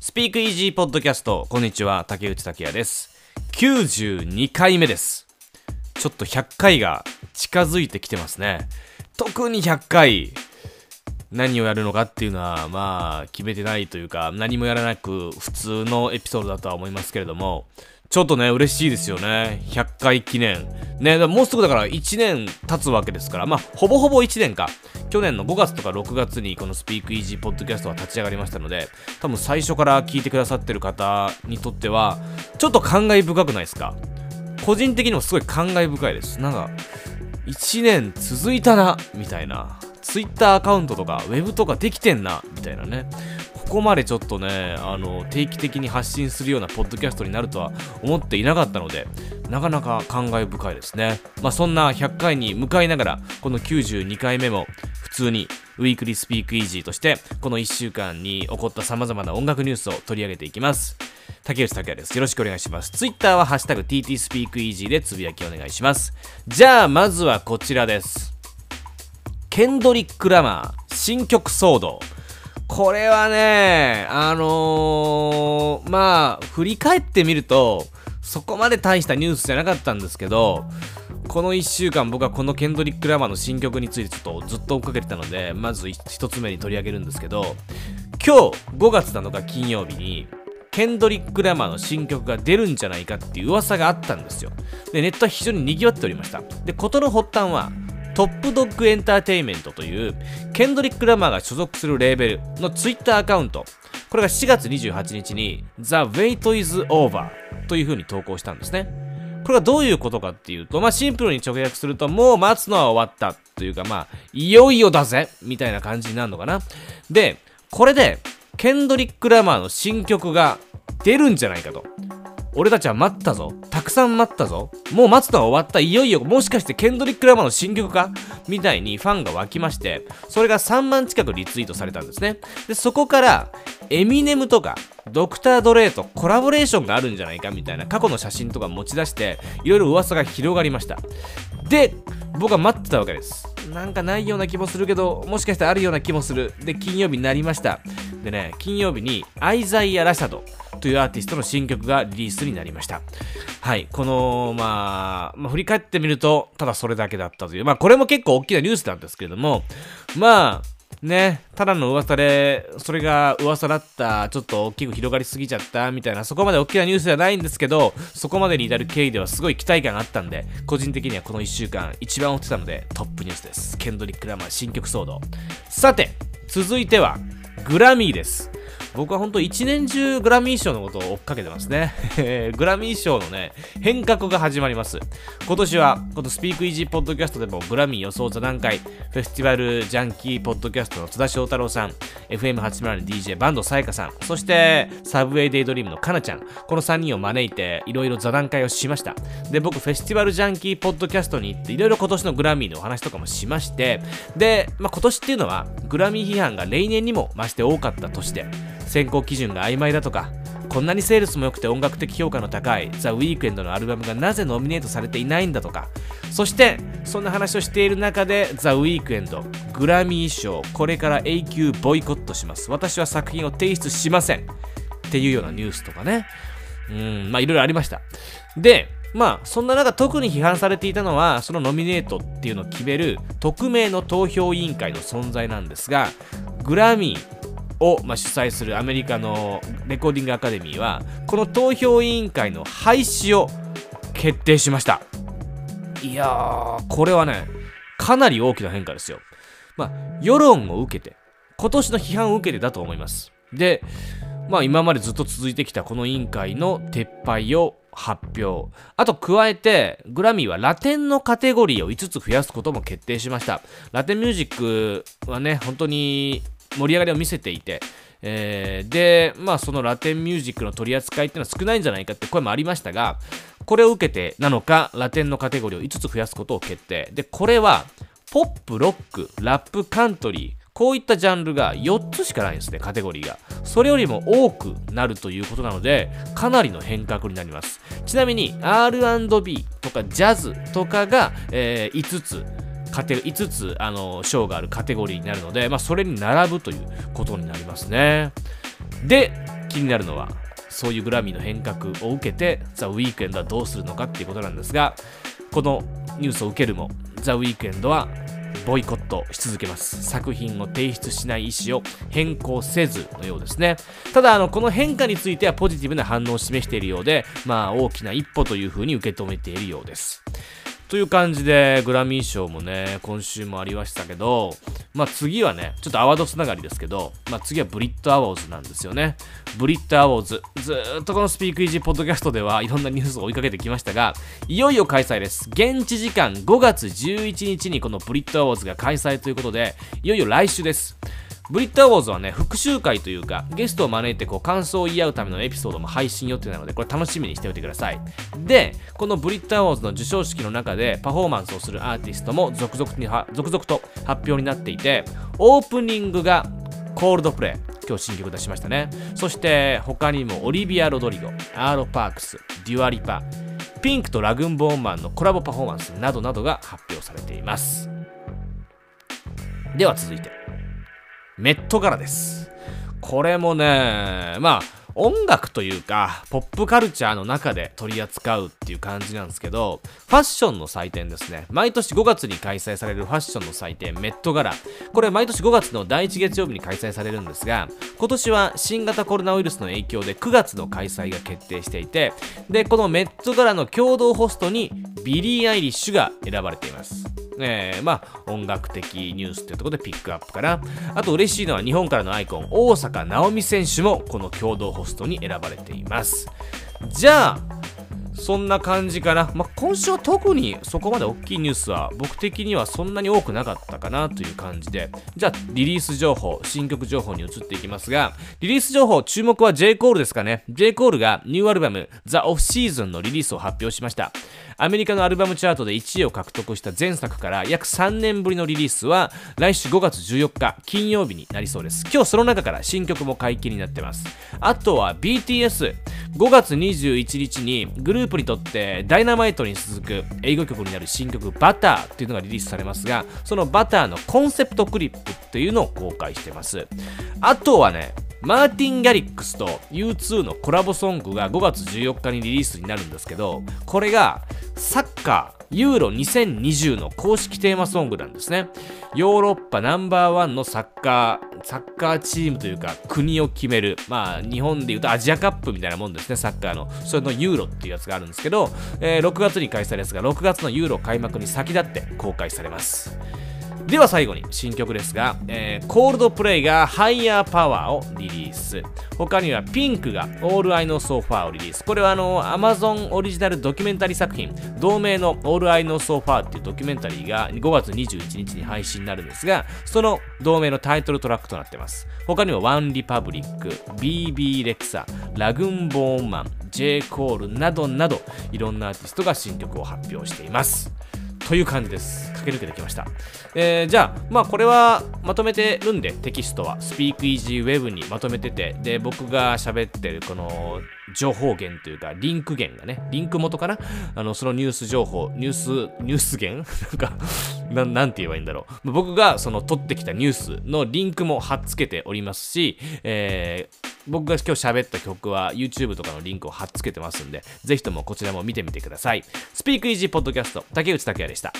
スピークイージーポッドキャスト。こんにちは竹内拓也です。92回目です。ちょっと100回が近づいてきてますね。特に100回。何をやるのかっていうのはまあ決めてないというか何もやらなく普通のエピソードだとは思いますけれども。ちょっとね、嬉しいですよね。100回記念。ね、もうすぐだから1年経つわけですから、まあ、ほぼほぼ1年か。去年の5月とか6月にこのスピークイージーポッドキャストは立ち上がりましたので、多分最初から聞いてくださってる方にとっては、ちょっと感慨深くないですか？個人的にもすごい感慨深いです。なんか、1年続いたな、みたいな。Twitter アカウントとか、ウェブとかできてんな、みたいなね。ここまでちょっとね、あの、定期的に発信するようなポッドキャストになるとは思っていなかったので、なかなか感慨深いですね。まあ、そんな100回に向かいながら、この92回目も普通にウィークリースピークイージーとして、この1週間に起こった様々な音楽ニュースを取り上げていきます。竹内拓也です。よろしくお願いします。Twitter はハッシュタグ TT スピークイージーでつぶやきお願いします。じゃあ、まずはこちらです。ケンドリック・ラマー、新曲騒動。これはね、あのー、まあ、振り返ってみると、そこまで大したニュースじゃなかったんですけど、この1週間僕はこのケンドリック・ラマーの新曲についてちょっとずっと追っかけてたので、まず1つ目に取り上げるんですけど、今日5月7日金曜日に、ケンドリック・ラマーの新曲が出るんじゃないかっていう噂があったんですよ。で、ネットは非常に賑わっておりました。で、事の発端は、トップドッグエンターテインメントというケンドリック・ラマーが所属するレーベルのツイッターアカウントこれが4月28日に The Wait is Over という風に投稿したんですねこれがどういうことかっていうと、まあ、シンプルに直訳すると、もう待つのは終わったというか、まあ、いよいよだぜみたいな感じになるのかな。で、これで、ケンドリック・ラマーの新曲が出るんじゃないかと。俺たちは待ったぞ。たくさん待ったぞ。もう待つのは終わった。いよいよ、もしかしてケンドリック・ラマの新曲か？みたいにファンが湧きまして、それが3万近くリツイートされたんですね。で、そこから、エミネムとか、ドクター・ドレイとコラボレーションがあるんじゃないか？みたいな過去の写真とか持ち出して、いろいろ噂が広がりました。で、僕は待ってたわけです。なんかないような気もするけど、もしかしたらあるような気もする。で、金曜日になりました。でね、金曜日にアイザイア・ラシャドというアーティストの新曲がリリースになりました。はい、この、まあ、まあ、振り返ってみると、ただそれだけだったという、まあ、これも結構大きなニュースなんですけれども、まあ、ね、ただの噂で、それが噂だった、ちょっと大きく広がりすぎちゃったみたいな、そこまで大きなニュースではないんですけど、そこまでに至る経緯ではすごい期待感あったんで、個人的にはこの1週間一番追ってたので、トップニュースです。ケンドリック・ラマー新曲騒動。さて、続いては、グラミーです。僕は本当一年中グラミー賞のことを追っかけてますね。グラミー賞のね、変革が始まります。今年は、このスピークイージーポッドキャストでもグラミー予想座談会、フェスティバルジャンキーポッドキャストの津田翔太郎さん、FM802DJ バンドサイカさん、そしてサブウェイデイドリームのかなちゃん、この3人を招いていろいろ座談会をしました。で、僕フェスティバルジャンキーポッドキャストに行っていろいろ今年のグラミーのお話とかもしまして、で、まあ、今年っていうのはグラミー批判が例年にも増して多かった年で、選考基準が曖昧だとかこんなにセールスも良くて音楽的評価の高いザ・ウィークエンドのアルバムがなぜノミネートされていないんだとかそしてそんな話をしている中でザ・ウィークエンドグラミー賞これから永久ボイコットします。私は作品を提出しません。っていうようなニュースとかね。うんまあいろいろありました。でまあそんな中特に批判されていたのはそのノミネートっていうのを決める匿名の投票委員会の存在なんですがグラミーを、まあ、主催するアメリカのレコーディングアカデミーはこの投票委員会の廃止を決定しました。いやーこれはねかなり大きな変化ですよ。まあ世論を受けて今年の批判を受けてだと思います。でまあ今までずっと続いてきたこの委員会の撤廃を発表。あと加えてグラミーはラテンのカテゴリーを5つ増やすことも決定しました。ラテンミュージックはね本当に盛り上がりを見せていて、えー、で、まあそのラテンミュージックの取り扱いっていうのは少ないんじゃないかって声もありましたが、これを受けてなのか、ラテンのカテゴリーを5つ増やすことを決定。で、これは、ポップ、ロック、ラップ、カントリー、こういったジャンルが4つしかないんですね、カテゴリーが。それよりも多くなるということなので、かなりの変革になります。ちなみに、R&B とかジャズとかが、えー、5つ、カテ5つあの賞があるカテゴリーになるので、まあ、それに並ぶということになりますね。で気になるのはそういうグラミーの変革を受けてザ・ウィークエンドはどうするのかっていうことなんですがこのニュースを受けるもザ・ウィークエンドはボイコットし続けます。作品を提出しない意思を変更せずのようですね。ただあのこの変化についてはポジティブな反応を示しているようでまあ大きな一歩というふうに受け止めているようです。という感じで、グラミー賞もね、今週もありましたけど、まあ次はね、ちょっとアワードつながりですけど、まあ次はブリットアワーズなんですよね。ブリットアワーズ。ずーっとこのスピークイージーポッドキャストではいろんなニュースを追いかけてきましたが、いよいよ開催です。現地時間5月11日にこのブリットアワーズが開催ということで、いよいよ来週です。ブリットアウォーズはね、復習会というか、ゲストを招いてこう感想を言い合うためのエピソードも配信予定なので、これ楽しみにしておいてください。で、このブリットアウォーズの授賞式の中でパフォーマンスをするアーティストも続々には続々と発表になっていて、オープニングがコールドプレイ。今日新曲出しましたね。そして他にもオリビア・ロドリゴ、アーロ・パークス、デュアリパ、ピンクとラグンボーンマンのコラボパフォーマンスなどなどが発表されています。では続いて。メットガラです。これもね、まあ、音楽というか、ポップカルチャーの中で取り扱うっていう感じなんですけど、ファッションの祭典ですね。毎年5月に開催されるファッションの祭典、メットガラ。これ毎年5月の第1月曜日に開催されるんですが、今年は新型コロナウイルスの影響で9月の開催が決定していて、で、このメットガラの共同ホストにビリー・アイリッシュが選ばれています。えー、まあ、音楽的ニュースっていうとこでピックアップかな。あと嬉しいのは日本からのアイコン、大坂なおみ選手もこの共同ホストに選ばれています。じゃあ、そんな感じかな。まあ、今週は特にそこまで大きいニュースは僕的にはそんなに多くなかったかなという感じで、じゃあリリース情報、新曲情報に移っていきますが、リリース情報、注目は J. コールですかね。J. コールがニューアルバム The Off Season のリリースを発表しました。アメリカのアルバムチャートで1位を獲得した前作から約3年ぶりのリリースは来週5月14日金曜日になりそうです。今日その中から新曲も解禁になってます。あとは BTS。5月21日にグループにとってダイナマイトに続く英語曲になる新曲バターっていうのがリリースされますがそのバターのコンセプトクリップっていうのを公開してますあとはねマーティン・ギャリックスと U2 のコラボソングが5月14日にリリースになるんですけどこれがサッカーユーロ2020の公式テーマソングなんですね。ヨーロッパナンバーワンのサッカー、サッカーチームというか国を決める。まあ日本で言うとアジアカップみたいなもんですね、サッカーの。それのユーロっていうやつがあるんですけど、えー、6月に開催ですが、6月のユーロ開幕に先立って公開されます。では最後に新曲ですが、えー、コールドプレイが Higher Power をリリース。他にはピンクが All I Know So Far をリリース。これはあの Amazon オリジナルドキュメンタリー作品、同名の All I Know So Far っていうドキュメンタリーが5月21日に配信になるんですが、その同名のタイトルトラックとなっています。他にも One Republic、BB レクサ、ラグンボーンマン、J. コールなどなど、いろんなアーティストが新曲を発表しています。という感じです。駆け抜けてきました。えー、じゃあ、まあこれはまとめてるんで、テキストは SpeakEasyWeb にまとめてて、で、僕が喋ってるこの情報源というか、リンク源がね、リンク元かな？あの、そのニュース情報、ニュース、ニュース源？なんかな、なんて言えばいいんだろう。僕がその取ってきたニュースのリンクも貼っつけておりますし、えー、僕が今日喋った曲は YouTube とかのリンクを貼っつけてますんで、ぜひともこちらも見てみてください。スピークイージーポッドキャスト、竹内拓也でした。